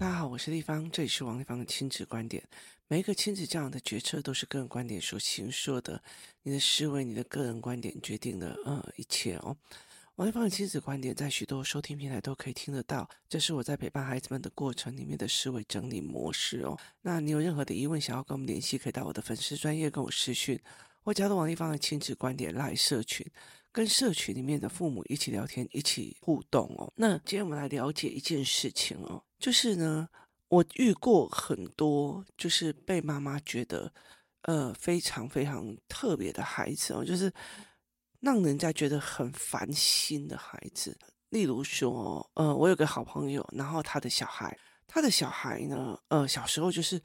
大家好，我是丽芳，这里是王立芳的亲子观点。每一个亲子这样的决策都是个人观点所形说的，你的思维、你的个人观点决定了呃一切哦。王立芳的亲子观点在许多收听平台都可以听得到，这是我在陪伴孩子们的过程里面的思维整理模式哦。那你有任何的疑问想要跟我们联系，可以到我的粉丝专业跟我私讯，或加入王立芳的亲子观点 LINE 社群。跟社群里面的父母一起聊天，一起互动哦。那今天我们来了解一件事情哦，就是呢，我遇过很多就是被妈妈觉得呃非常非常特别的孩子哦，就是让人家觉得很烦心的孩子。例如说，呃，我有个好朋友，然后他的小孩，他的小孩呢，呃，小时候就是。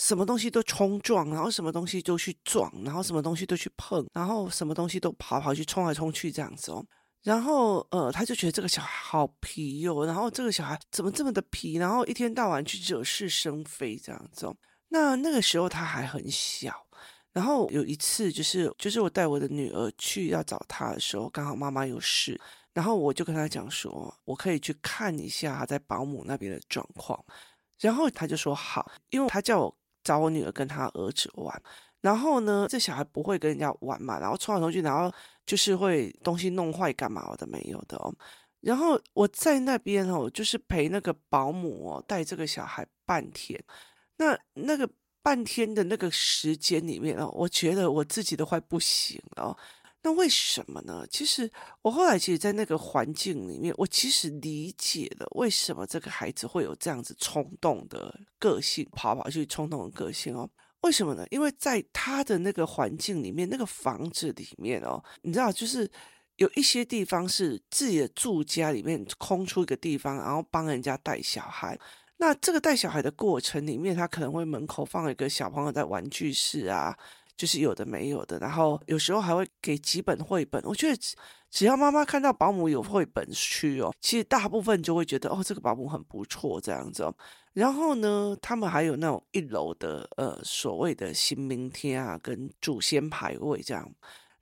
什么东西都冲撞，然后什么东西都去撞，然后什么东西都去碰，然后什么东西都跑跑去冲来冲去这样子哦。然后呃，他就觉得这个小孩好皮哟，然后这个小孩怎么这么的皮，然后一天到晚去惹是生非这样子。那那个时候他还很小，然后有一次就是就是我带我的女儿去要找他的时候，刚好妈妈有事，然后我就跟他讲说，我可以去看一下他在保姆那边的状况，然后他就说好，因为他叫我。找我女儿跟他儿子玩，然后呢，这小孩不会跟人家玩嘛，然后冲来冲去，然后就是会东西弄坏干嘛的没有的哦。然后我在那边哦，就是陪那个保姆哦，带这个小孩半天。那那个半天的那个时间里面哦，我觉得我自己都快不行了。那为什么呢？其实我后来其实，在那个环境里面，我其实理解了为什么这个孩子会有这样子冲动的个性，跑跑去冲动的个性哦。为什么呢？因为在他的那个环境里面，那个房子里面哦，你知道，就是有一些地方是自己的住家里面空出一个地方，然后帮人家带小孩。那这个带小孩的过程里面，他可能会门口放一个小朋友在玩具室啊。就是有的没有的，然后有时候还会给几本绘本。我觉得只要妈妈看到保姆有绘本区哦，其实大部分就会觉得哦，这个保姆很不错这样子哦。然后呢，他们还有那种一楼的呃所谓的新明天啊，跟祖先牌位这样。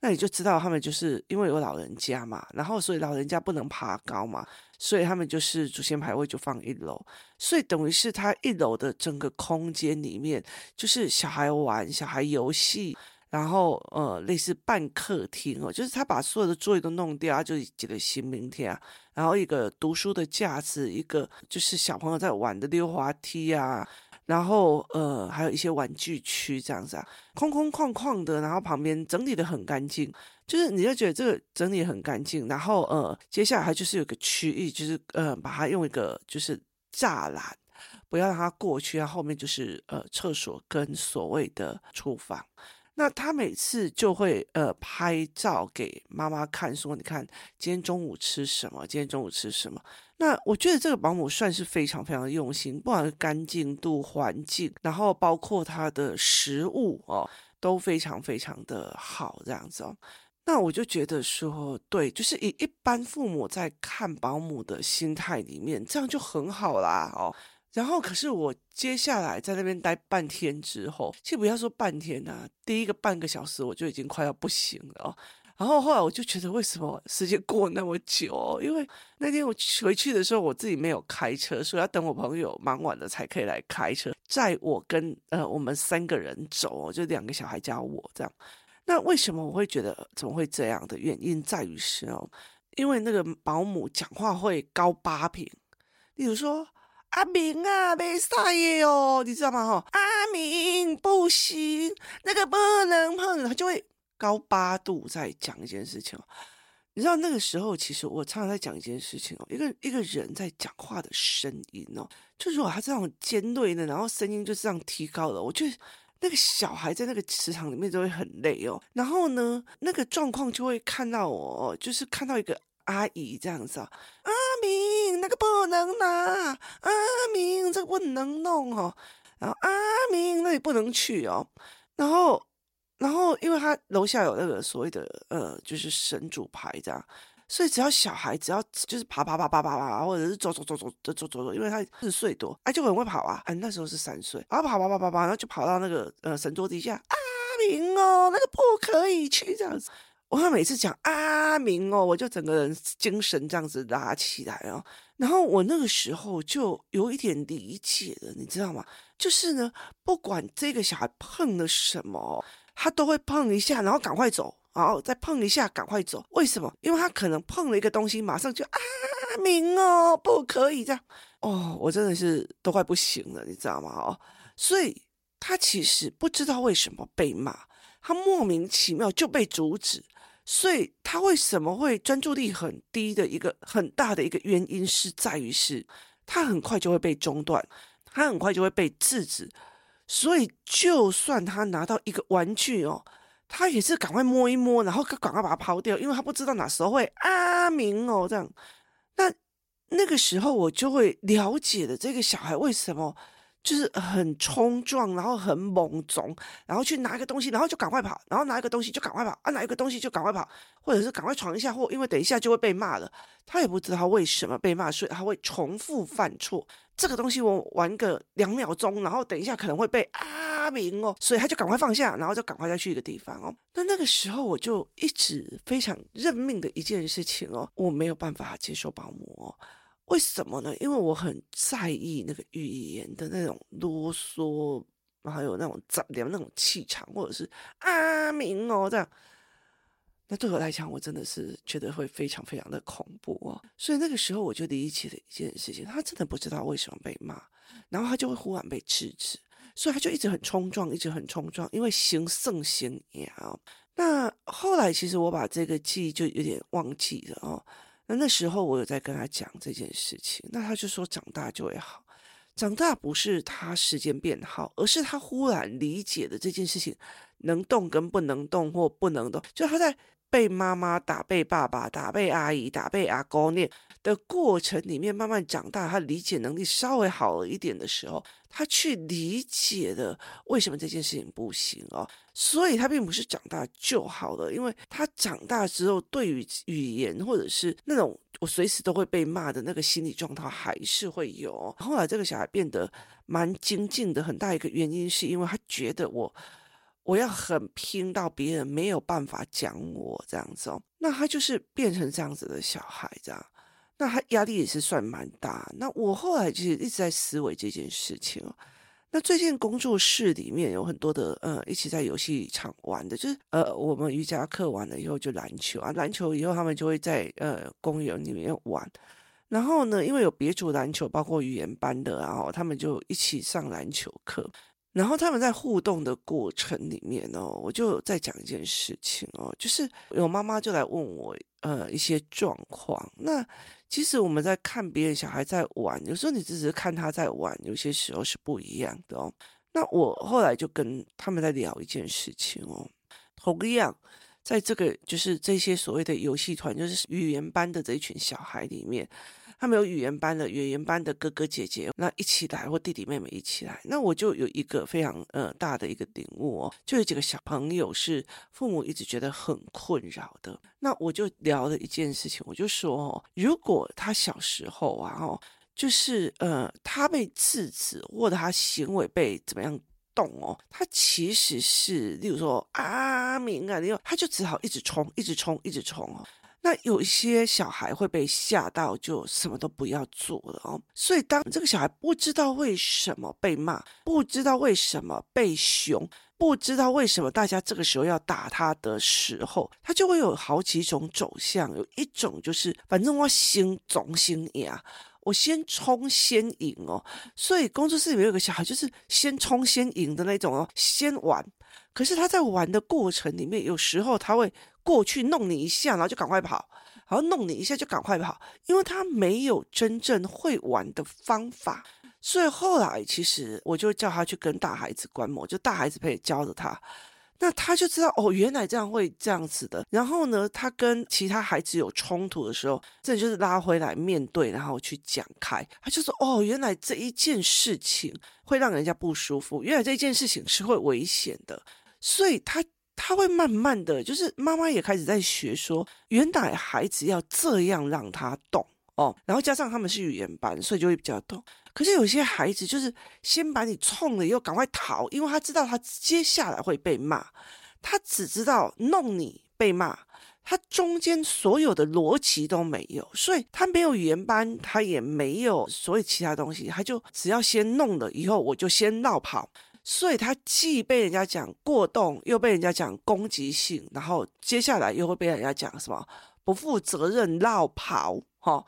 那你就知道他们就是因为有老人家嘛，然后所以老人家不能爬高嘛，所以他们就是祖先牌位就放一楼，所以等于是他一楼的整个空间里面就是小孩玩、小孩游戏，然后呃类似半客厅哦，就是他把所有的座位都弄掉，就几个新明天啊，然后一个读书的架子，一个就是小朋友在玩的溜滑梯啊。然后，呃，还有一些玩具区这样子啊，空空旷旷的，然后旁边整理得很干净，就是你就觉得这个整理很干净。然后，呃，接下来还就是有个区域，就是呃，把它用一个就是栅栏，不要让它过去，然后后面就是呃厕所跟所谓的厨房。那他每次就会呃拍照给妈妈看，说你看今天中午吃什么？今天中午吃什么？那我觉得这个保姆算是非常非常用心，不管是干净度、环境，然后包括他的食物哦，都非常非常的好这样子哦。那我就觉得说，对，就是以一般父母在看保姆的心态里面，这样就很好啦哦。然后，可是我接下来在那边待半天之后，其实不要说半天呐、第一个半个小时我就已经快要不行了。然后后来我就觉得，为什么时间过那么久？因为那天我回去的时候，我自己没有开车，所以要等我朋友忙完了才可以来开车载我跟呃我们三个人走，就两个小孩加我这样。那为什么我会觉得怎么会这样的原因在于是哦，因为那个保姆讲话会高八平，例如说。阿明啊，没撒野哦，你知道吗？哈，阿明不行，那个不能碰，他就会高八度在讲一件事情。你知道那个时候，其实我常常在讲一件事情哦，一个一个人在讲话的声音哦，就是说他这种尖锐的，然后声音就这样提高了，我就那个小孩在那个磁场里面就会很累哦。然后呢，那个状况就会看到我，就是看到一个阿姨这样子啊。明，那个不能拿。阿明，这个不能弄哦。然后阿明，那里不能去哦。然后，然后，因为他楼下有那个所谓的呃，就是神主牌这样，所以只要小孩只要就是爬爬爬爬爬爬，或者是走走走走走走走，因为他四岁多，哎，就很会跑啊。哎，那时候是三岁，然后跑跑跑跑跑，然后就跑到那个呃神桌底下。阿明哦，那个不可以去这样子。我每次讲阿明哦，我就整个人精神这样子拉起来哦。然后我那个时候就有一点理解了，你知道吗？就是呢，不管这个小孩碰了什么，他都会碰一下，然后赶快走，然后再碰一下，赶快走。为什么？因为他可能碰了一个东西，马上就阿明哦，不可以这样哦。我真的是都快不行了，你知道吗？哦，所以他其实不知道为什么被骂，他莫名其妙就被阻止。所以他为什么会专注力很低的一个很大的一个原因是在于是，他很快就会被中断，他很快就会被制止。所以就算他拿到一个玩具哦，他也是赶快摸一摸，然后赶快把它抛掉，因为他不知道哪时候会啊明哦这样。那那个时候我就会了解了这个小孩为什么。就是很冲撞，然后很猛种，然后去拿一个东西，然后就赶快跑，然后拿一个东西就赶快跑，啊，拿一个东西就赶快跑，或者是赶快闯一下祸，因为等一下就会被骂了。他也不知道为什么被骂，所以他会重复犯错。这个东西我玩个两秒钟，然后等一下可能会被阿明哦，所以他就赶快放下，然后就赶快再去一个地方哦。那那个时候我就一直非常认命的一件事情哦，我没有办法接受保姆哦。为什么呢？因为我很在意那个语言的那种啰嗦，还有那种脏的那种气场，或者是阿明哦这样。那对我来讲，我真的是觉得会非常非常的恐怖哦。所以那个时候我就理解了一件事情，他真的不知道为什么被骂，然后他就会忽然被制止，所以他就一直很冲撞，一直很冲撞，因为行胜形也。那后来其实我把这个记忆就有点忘记了哦。那那时候我有在跟他讲这件事情，那他就说长大就会好，长大不是他时间变好，而是他忽然理解的这件事情能动跟不能动或不能动，就他在被妈妈打、被爸爸打、被阿姨打、被阿公念的过程里面慢慢长大，他理解能力稍微好了一点的时候，他去理解了为什么这件事情不行哦。所以他并不是长大就好了，因为他长大之后，对于语言或者是那种我随时都会被骂的那个心理状态还是会有。后来这个小孩变得蛮精进的，很大一个原因是因为他觉得我我要很拼到别人没有办法讲我这样子哦，那他就是变成这样子的小孩这样，那他压力也是算蛮大。那我后来就是一直在思维这件事情哦。那最近工作室里面有很多的呃，一起在游戏场玩的，就是呃，我们瑜伽课完了以后就篮球啊，篮球以后他们就会在呃公园里面玩。然后呢，因为有别组篮球，包括语言班的，然后他们就一起上篮球课。然后他们在互动的过程里面哦，我就在讲一件事情哦，就是有妈妈就来问我呃一些状况。那其实我们在看别人小孩在玩，有时候你只是看他在玩，有些时候是不一样的哦。那我后来就跟他们在聊一件事情哦，同样在这个就是这些所谓的游戏团，就是语言班的这一群小孩里面。他们有语言班的语言班的哥哥姐姐，那一起来或弟弟妹妹一起来，那我就有一个非常呃大的一个领悟哦，就有几个小朋友是父母一直觉得很困扰的，那我就聊了一件事情，我就说哦，如果他小时候啊哦，就是呃他被制止或者他行为被怎么样动哦，他其实是例如说阿明啊，你有他就只好一直冲，一直冲，一直冲哦。那有一些小孩会被吓到，就什么都不要做了哦。所以当这个小孩不知道为什么被骂，不知道为什么被熊，不知道为什么大家这个时候要打他的时候，他就会有好几种走向。有一种就是，反正我心总心呀，我先冲先赢哦。所以工作室里面有个小孩，就是先冲先赢的那种哦，先玩。可是他在玩的过程里面，有时候他会。过去弄你一下，然后就赶快跑，然后弄你一下就赶快跑，因为他没有真正会玩的方法，所以后来其实我就叫他去跟大孩子观摩，就大孩子可以教着他，那他就知道哦，原来这样会这样子的。然后呢，他跟其他孩子有冲突的时候，这就是拉回来面对，然后去讲开，他就说哦，原来这一件事情会让人家不舒服，原来这一件事情是会危险的，所以他。他会慢慢的就是妈妈也开始在学说，原来孩子要这样让他动哦，然后加上他们是语言班，所以就会比较动。可是有些孩子就是先把你冲了以后赶快逃，因为他知道他接下来会被骂，他只知道弄你被骂，他中间所有的逻辑都没有，所以他没有语言班，他也没有所谓其他东西，他就只要先弄了以后，我就先落跑。所以他既被人家讲过动，又被人家讲攻击性，然后接下来又会被人家讲什么不负责任、落跑，哈，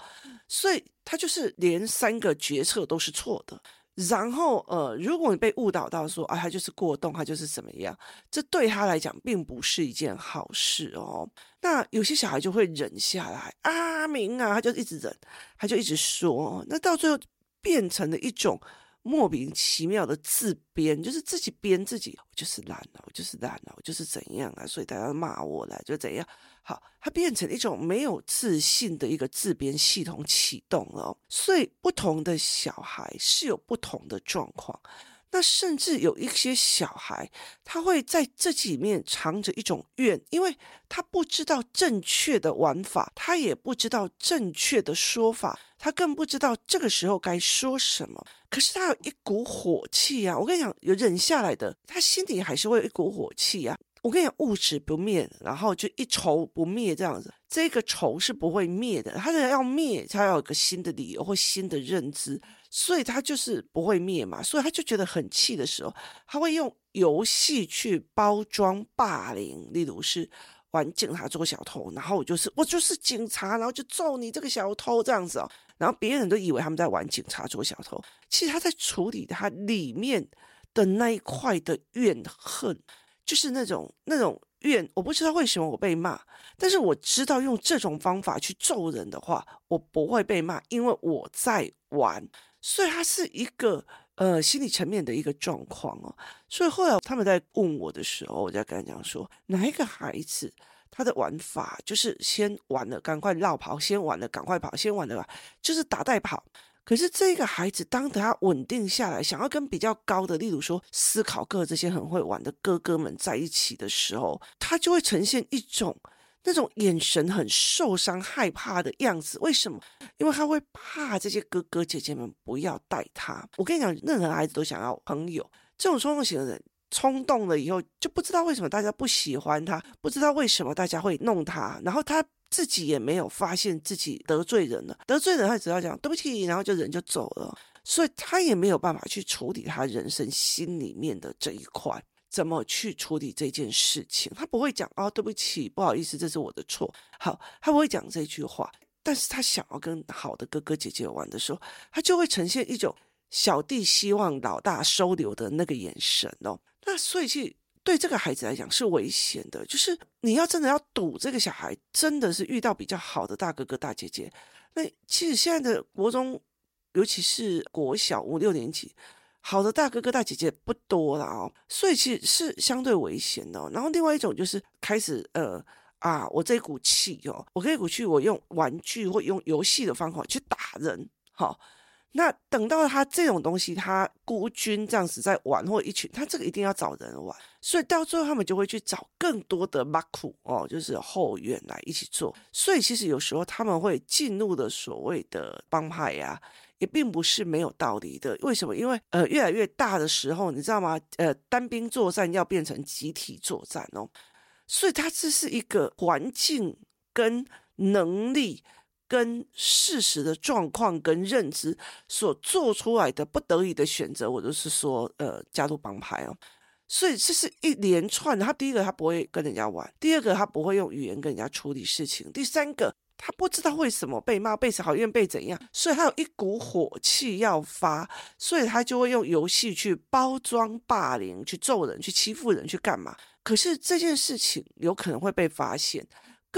所以他就是连三个决策都是错的。然后，呃，如果你被误导到说啊，他就是过动，他就是怎么样，这对他来讲并不是一件好事哦。那有些小孩就会忍下来，阿明啊，他就一直忍，他就一直说，那到最后变成了一种。莫名其妙的自编，就是自己编自己，我就是烂了，我就是烂了，我就是怎样啊，所以大家骂我了，就怎样。好，它变成一种没有自信的一个自编系统启动了，所以不同的小孩是有不同的状况。那甚至有一些小孩，他会在这里面藏着一种怨，因为他不知道正确的玩法，他也不知道正确的说法，他更不知道这个时候该说什么。可是他有一股火气啊！我跟你讲，有忍下来的，他心里还是会有一股火气啊。我跟你讲，物质不灭，然后就一仇不灭这样子，这个仇是不会灭的。他要灭，他要有个新的理由或新的认知。所以他就是不会灭嘛，所以他就觉得很气的时候，他会用游戏去包装霸凌，例如是玩警察捉小偷，然后我就是我就是警察，然后就揍你这个小偷这样子哦，然后别人都以为他们在玩警察捉小偷，其实他在处理他里面的那一块的怨恨，就是那种那种怨，我不知道为什么我被骂，但是我知道用这种方法去揍人的话，我不会被骂，因为我在玩。所以他是一个呃心理层面的一个状况哦。所以后来他们在问我的时候，我就跟他讲说，哪一个孩子他的玩法就是先玩了赶快绕跑，先玩了赶快跑，先玩了吧就是打带跑。可是这个孩子当他稳定下来，想要跟比较高的，例如说思考课这些很会玩的哥哥们在一起的时候，他就会呈现一种。那种眼神很受伤、害怕的样子，为什么？因为他会怕这些哥哥姐姐们不要带他。我跟你讲，任何孩子都想要朋友。这种冲动型的人，冲动了以后就不知道为什么大家不喜欢他，不知道为什么大家会弄他，然后他自己也没有发现自己得罪人了。得罪人，他只要讲对不起，然后就人就走了，所以他也没有办法去处理他人生心里面的这一块。怎么去处理这件事情？他不会讲哦，对不起，不好意思，这是我的错。好，他不会讲这句话，但是他想要跟好的哥哥姐姐玩的时候，他就会呈现一种小弟希望老大收留的那个眼神哦。那所以去对这个孩子来讲是危险的，就是你要真的要赌这个小孩真的是遇到比较好的大哥哥大姐姐。那其实现在的国中，尤其是国小五六年级。好的大哥哥大姐姐不多了哦，所以其实是相对危险的。然后另外一种就是开始呃啊，我这股气哦，我这一股气，我用玩具或用游戏的方法去打人，好，那等到他这种东西他孤军这样子在玩或一群，他这个一定要找人玩，所以到最后他们就会去找更多的马库哦，就是后援来一起做。所以其实有时候他们会进入的所谓的帮派呀。也并不是没有道理的，为什么？因为呃，越来越大的时候，你知道吗？呃，单兵作战要变成集体作战哦，所以它这是一个环境跟能力跟事实的状况跟认知所做出来的不得已的选择。我就是说，呃，加入帮派哦，所以这是一连串的。他第一个，他不会跟人家玩；第二个，他不会用语言跟人家处理事情；第三个。他不知道为什么被骂、被讨厌、被怎样，所以他有一股火气要发，所以他就会用游戏去包装霸凌、去揍人、去欺负人、去干嘛。可是这件事情有可能会被发现，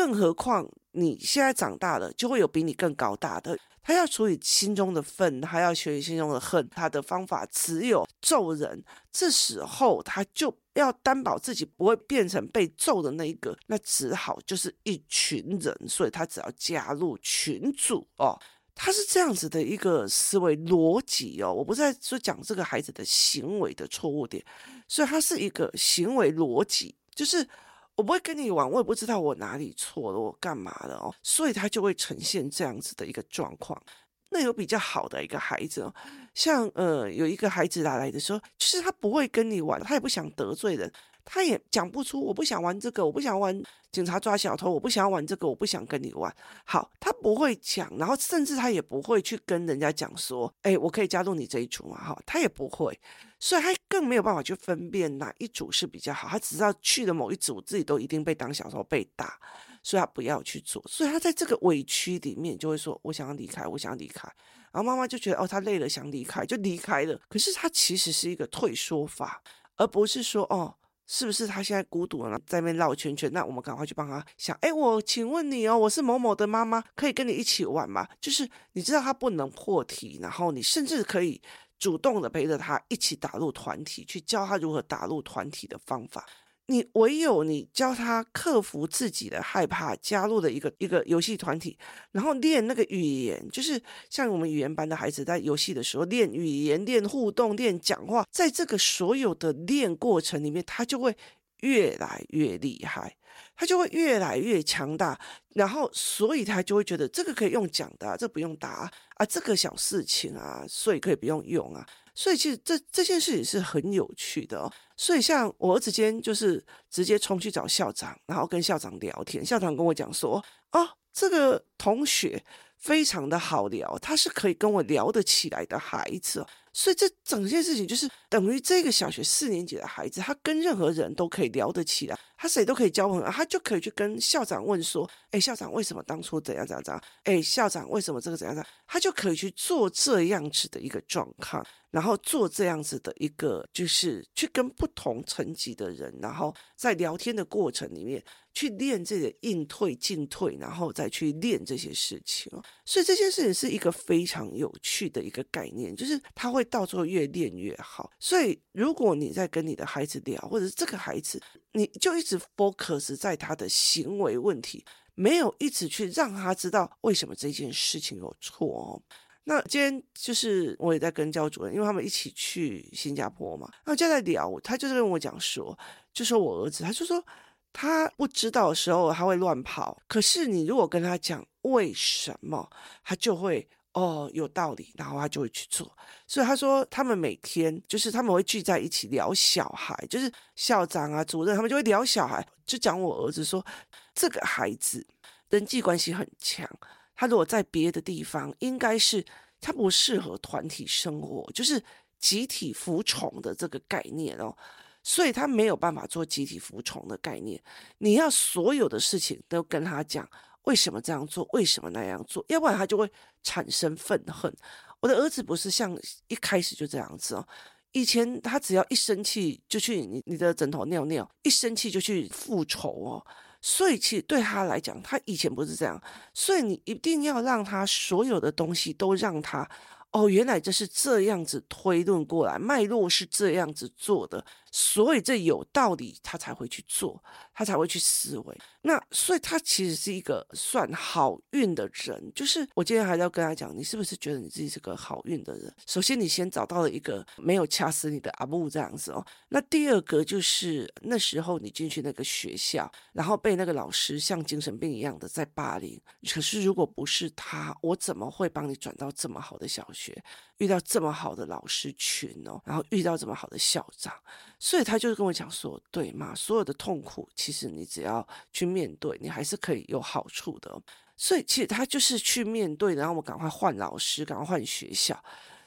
更何况你现在长大了，就会有比你更高大的。他要处理心中的愤，他要处理心中的恨，他的方法只有揍人。这时候他就要担保自己不会变成被揍的那一个，那只好就是一群人，所以他只要加入群组哦。他是这样子的一个思维逻辑哦。我不是在说讲这个孩子的行为的错误点，所以他是一个行为逻辑，就是。我不会跟你玩，我也不知道我哪里错了，我干嘛了哦，所以他就会呈现这样子的一个状况。那有比较好的一个孩子哦，像呃有一个孩子来来的时候，就是他不会跟你玩，他也不想得罪人，他也讲不出我不想玩这个，我不想玩警察抓小偷，我不想要玩这个，我不想跟你玩。好，他不会讲，然后甚至他也不会去跟人家讲说，哎，我可以加入你这一组嘛？哈，他也不会，所以他更没有办法去分辨哪一组是比较好。他只知道去了某一组，自己都一定被当小偷被打，所以他不要去做。所以他在这个委屈里面就会说，我想要离开，我想要离开。然后妈妈就觉得，哦，他累了，想离开，就离开了。可是他其实是一个退缩法，而不是说，哦。是不是他现在孤独了，在那边绕圈圈？那我们赶快去帮他想。哎，我请问你哦，我是某某的妈妈，可以跟你一起玩吗？就是你知道他不能破题，然后你甚至可以主动的陪着他一起打入团体，去教他如何打入团体的方法。你唯有你教他克服自己的害怕，加入的一个一个游戏团体，然后练那个语言，就是像我们语言班的孩子在游戏的时候练语言、练互动、练讲话，在这个所有的练过程里面，他就会越来越厉害，他就会越来越强大，然后所以他就会觉得这个可以用讲的，这不用打啊，这个小事情啊，所以可以不用用啊。所以其实这这件事情是很有趣的哦。所以像我儿子今天就是直接冲去找校长，然后跟校长聊天。校长跟我讲说：“哦，这个同学非常的好聊，他是可以跟我聊得起来的孩子。”所以这整件事情就是等于这个小学四年级的孩子，他跟任何人都可以聊得起来，他谁都可以交朋友，他就可以去跟校长问说：“哎，校长为什么当初怎样怎样怎样？哎，校长为什么这个怎样怎样？”他就可以去做这样子的一个状况。然后做这样子的一个，就是去跟不同层级的人，然后在聊天的过程里面去练这个应退进退，然后再去练这些事情。所以这件事情是一个非常有趣的一个概念，就是他会到最后越练越好。所以如果你在跟你的孩子聊，或者是这个孩子，你就一直直 focus 在他的行为问题，没有一直去让他知道为什么这件事情有错哦。那今天就是我也在跟教主任，因为他们一起去新加坡嘛，然后就在聊，他就是跟我讲说，就说我儿子，他就说他不知道的时候他会乱跑，可是你如果跟他讲为什么，他就会哦有道理，然后他就会去做。所以他说他们每天就是他们会聚在一起聊小孩，就是校长啊主任他们就会聊小孩，就讲我儿子说这个孩子人际关系很强。他如果在别的地方，应该是他不适合团体生活，就是集体服从的这个概念哦，所以他没有办法做集体服从的概念。你要所有的事情都跟他讲为什么这样做，为什么那样做，要不然他就会产生愤恨。我的儿子不是像一开始就这样子哦，以前他只要一生气就去你你的枕头尿尿，一生气就去复仇哦。所以，其实对他来讲，他以前不是这样。所以，你一定要让他所有的东西都让他。哦，原来这是这样子推论过来，脉络是这样子做的，所以这有道理，他才会去做，他才会去思维。那所以他其实是一个算好运的人。就是我今天还要跟他讲，你是不是觉得你自己是个好运的人？首先，你先找到了一个没有掐死你的阿布这样子哦。那第二个就是那时候你进去那个学校，然后被那个老师像精神病一样的在霸凌。可是如果不是他，我怎么会帮你转到这么好的小？学遇到这么好的老师群哦，然后遇到这么好的校长，所以他就是跟我讲说，对嘛，所有的痛苦，其实你只要去面对，你还是可以有好处的。所以其实他就是去面对，然后我赶快换老师，赶快换学校。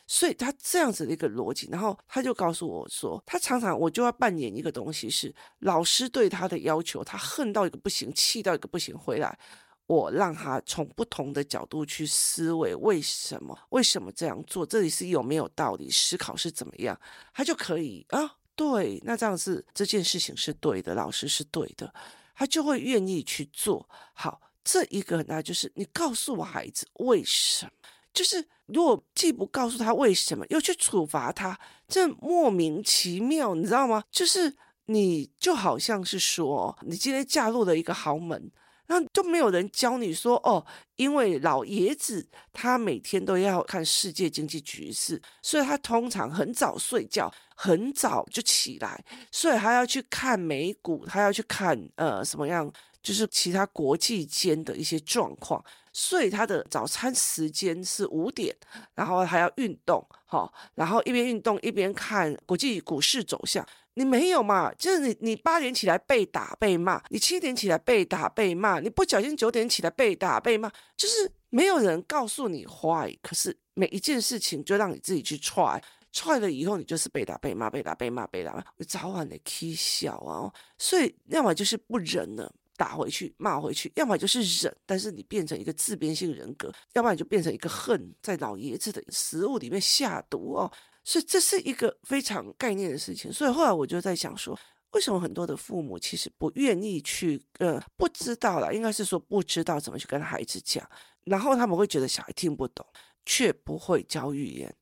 所以他这样子的一个逻辑，然后他就告诉我说，他常常我就要扮演一个东西，是老师对他的要求，他恨到一个不行，气到一个不行，回来。我让他从不同的角度去思维，为什么？为什么这样做？这里是有没有道理？思考是怎么样？他就可以啊，对，那这样子这件事情是对的，老师是对的，他就会愿意去做。好，这一个那就是你告诉我孩子为什么？就是如果既不告诉他为什么，又去处罚他，这莫名其妙，你知道吗？就是你就好像是说，你今天嫁入了一个豪门。那都没有人教你说哦，因为老爷子他每天都要看世界经济局势，所以他通常很早睡觉，很早就起来，所以他要去看美股，他要去看呃什么样，就是其他国际间的一些状况。所以他的早餐时间是五点，然后还要运动，哈，然后一边运动一边看国际股市走向。你没有嘛？就是你，你八点起来被打被骂，你七点起来被打被骂，你不小心九点起来被打被骂，就是没有人告诉你 why。可是每一件事情就让你自己去 try，try 了以后你就是被打被骂，被打被骂，被打，你早晚得起笑啊。所以要么就是不忍了。打回去，骂回去，要么就是忍，但是你变成一个自编性人格；要不然你就变成一个恨，在老爷子的食物里面下毒哦。所以这是一个非常概念的事情。所以后来我就在想说，为什么很多的父母其实不愿意去，呃，不知道啦，应该是说不知道怎么去跟孩子讲，然后他们会觉得小孩听不懂，却不会教语言，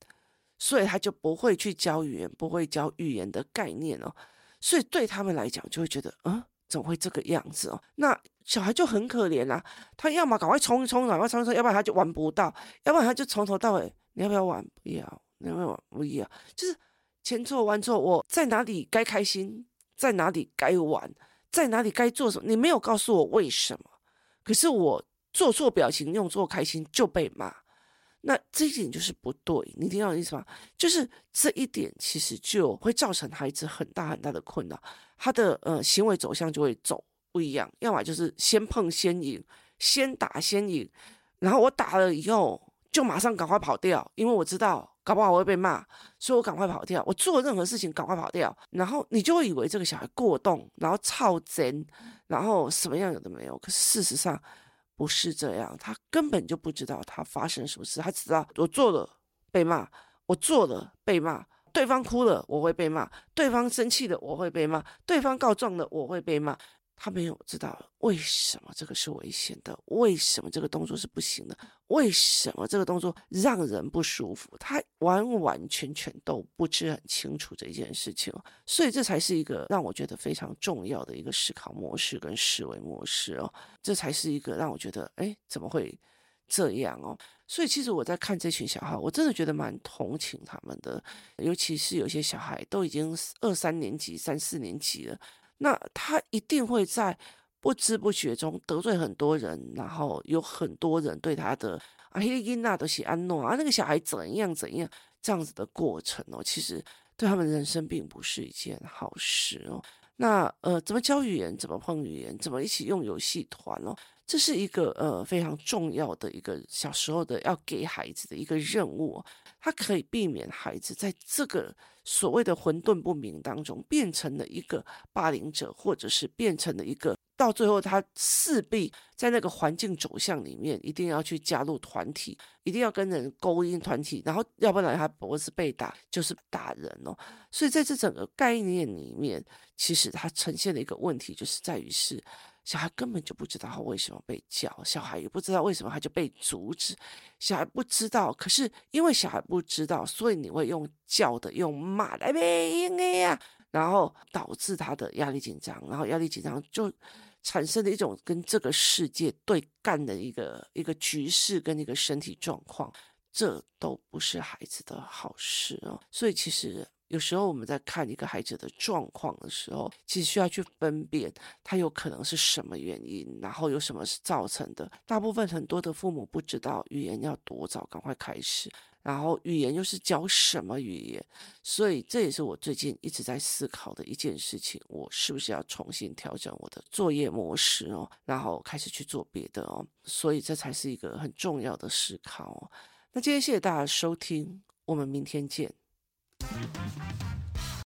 所以他就不会去教语言，不会教语言的概念哦。所以对他们来讲，就会觉得，嗯。怎么会这个样子哦？那小孩就很可怜啊，他要么赶快冲一冲，赶快冲一冲，要不然他就玩不到，要不然他就从头到尾，你要不要玩？不要，你要不一样？就是钱错完错，我在哪里该开心，在哪里该玩，在哪里该做什么？你没有告诉我为什么，可是我做错表情，用错开心就被骂。那这一点就是不对，你听到我的意思吗？就是这一点其实就会造成孩子很大很大的困扰，他的呃行为走向就会走不一样，要么就是先碰先赢，先打先赢，然后我打了以后就马上赶快跑掉，因为我知道搞不好我会被骂，所以我赶快跑掉，我做任何事情赶快跑掉，然后你就会以为这个小孩过动，然后超真，然后什么样有的没有，可是事实上。不是这样，他根本就不知道他发生什么事，他只知道我做了被骂，我做了被骂，对方哭了我会被骂，对方生气了我会被骂，对方告状了我会被骂。他没有知道为什么这个是危险的，为什么这个动作是不行的，为什么这个动作让人不舒服，他完完全全都不知很清楚这件事情，所以这才是一个让我觉得非常重要的一个思考模式跟思维模式哦，这才是一个让我觉得，哎，怎么会这样哦？所以其实我在看这群小孩，我真的觉得蛮同情他们的，尤其是有些小孩都已经二三年级、三四年级了。那他一定会在不知不觉中得罪很多人，然后有很多人对他的啊，那个囡仔都是安诺啊，那个小孩怎样怎样这样子的过程哦，其实对他们人生并不是一件好事哦。那呃，怎么教语言，怎么碰语言，怎么一起用游戏团哦，这是一个呃非常重要的一个小时候的要给孩子的一个任务哦，它可以避免孩子在这个。所谓的混沌不明当中，变成了一个霸凌者，或者是变成了一个到最后，他势必在那个环境走向里面，一定要去加入团体，一定要跟人勾引团体，然后要不然他不是被打就是打人哦。所以在这整个概念里面，其实它呈现的一个问题，就是在于是。小孩根本就不知道他为什么被叫，小孩也不知道为什么他就被阻止，小孩不知道，可是因为小孩不知道，所以你会用叫的、用骂的，没应该呀，然后导致他的压力紧张，然后压力紧张就产生了一种跟这个世界对干的一个一个局势跟一个身体状况，这都不是孩子的好事哦，所以其实。有时候我们在看一个孩子的状况的时候，其实需要去分辨他有可能是什么原因，然后有什么是造成的。大部分很多的父母不知道语言要多早赶快开始，然后语言又是教什么语言，所以这也是我最近一直在思考的一件事情：我是不是要重新调整我的作业模式哦，然后开始去做别的哦？所以这才是一个很重要的思考哦。那今天谢谢大家收听，我们明天见。Thank you.